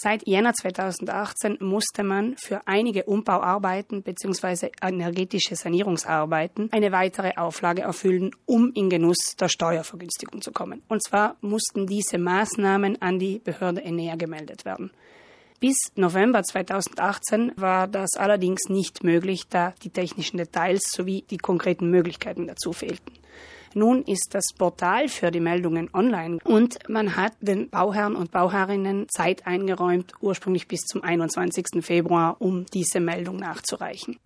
Seit Jänner 2018 musste man für einige Umbauarbeiten bzw. energetische Sanierungsarbeiten eine weitere Auflage erfüllen, um in Genuss der Steuervergünstigung zu kommen. Und zwar mussten diese Maßnahmen an die Behörde Enea gemeldet werden. Bis November 2018 war das allerdings nicht möglich, da die technischen Details sowie die konkreten Möglichkeiten dazu fehlten. Nun ist das Portal für die Meldungen online und man hat den Bauherren und Bauherrinnen Zeit eingeräumt, ursprünglich bis zum 21. Februar, um diese Meldung nachzureichen.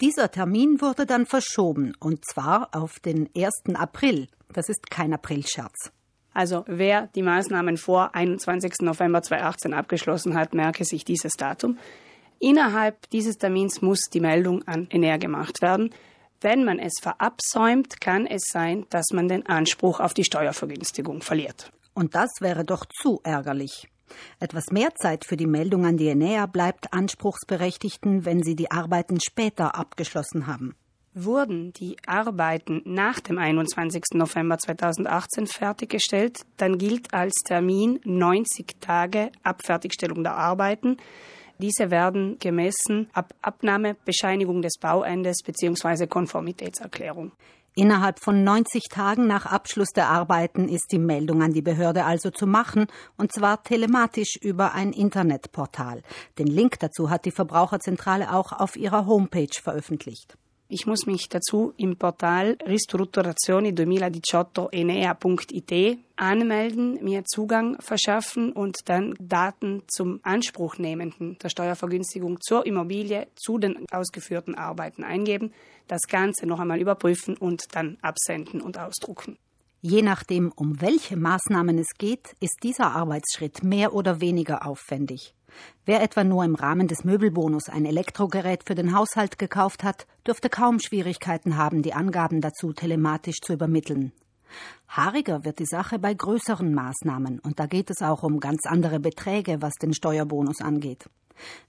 Dieser Termin wurde dann verschoben und zwar auf den 1. April. Das ist kein Aprilscherz. Also wer die Maßnahmen vor 21. November 2018 abgeschlossen hat, merke sich dieses Datum. Innerhalb dieses Termins muss die Meldung an Ener gemacht werden. Wenn man es verabsäumt, kann es sein, dass man den Anspruch auf die Steuervergünstigung verliert. Und das wäre doch zu ärgerlich. Etwas mehr Zeit für die Meldung an die Enea bleibt Anspruchsberechtigten, wenn sie die Arbeiten später abgeschlossen haben. Wurden die Arbeiten nach dem 21. November 2018 fertiggestellt, dann gilt als Termin 90 Tage ab Fertigstellung der Arbeiten. Diese werden gemessen ab Abnahmebescheinigung des Bauendes bzw. Konformitätserklärung. Innerhalb von 90 Tagen nach Abschluss der Arbeiten ist die Meldung an die Behörde also zu machen, und zwar telematisch über ein Internetportal. Den Link dazu hat die Verbraucherzentrale auch auf ihrer Homepage veröffentlicht. Ich muss mich dazu im Portal Ristrutturazioni 2018 enea.it anmelden, mir Zugang verschaffen und dann Daten zum Anspruchnehmenden der Steuervergünstigung zur Immobilie zu den ausgeführten Arbeiten eingeben, das Ganze noch einmal überprüfen und dann absenden und ausdrucken. Je nachdem, um welche Maßnahmen es geht, ist dieser Arbeitsschritt mehr oder weniger aufwendig. Wer etwa nur im Rahmen des Möbelbonus ein Elektrogerät für den Haushalt gekauft hat, dürfte kaum Schwierigkeiten haben, die Angaben dazu telematisch zu übermitteln. Haariger wird die Sache bei größeren Maßnahmen, und da geht es auch um ganz andere Beträge, was den Steuerbonus angeht.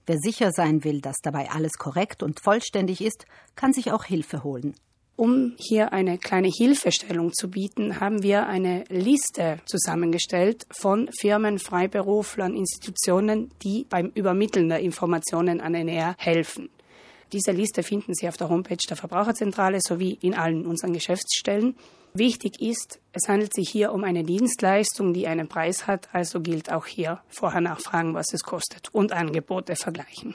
Wer sicher sein will, dass dabei alles korrekt und vollständig ist, kann sich auch Hilfe holen. Um hier eine kleine Hilfestellung zu bieten, haben wir eine Liste zusammengestellt von Firmen, Freiberuflern, Institutionen, die beim Übermitteln der Informationen an NR helfen. Diese Liste finden Sie auf der Homepage der Verbraucherzentrale sowie in allen unseren Geschäftsstellen. Wichtig ist, es handelt sich hier um eine Dienstleistung, die einen Preis hat, also gilt auch hier vorher nachfragen, was es kostet und Angebote vergleichen.